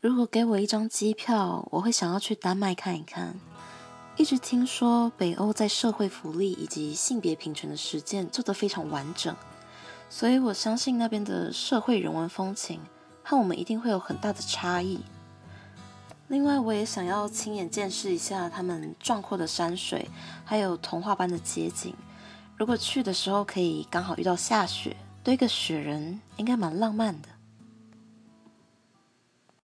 如果给我一张机票我会想要去丹麦看一看。一直听说北欧在社会福利以及性别平权的实践做得非常完整所以我相信那边的社会人文风情和我们一定会有很大的差异。另外我也想要亲眼见识一下他们壮阔的山水还有童话般的街景。如果去的时候可以刚好遇到下雪堆个雪人应该蛮浪漫的。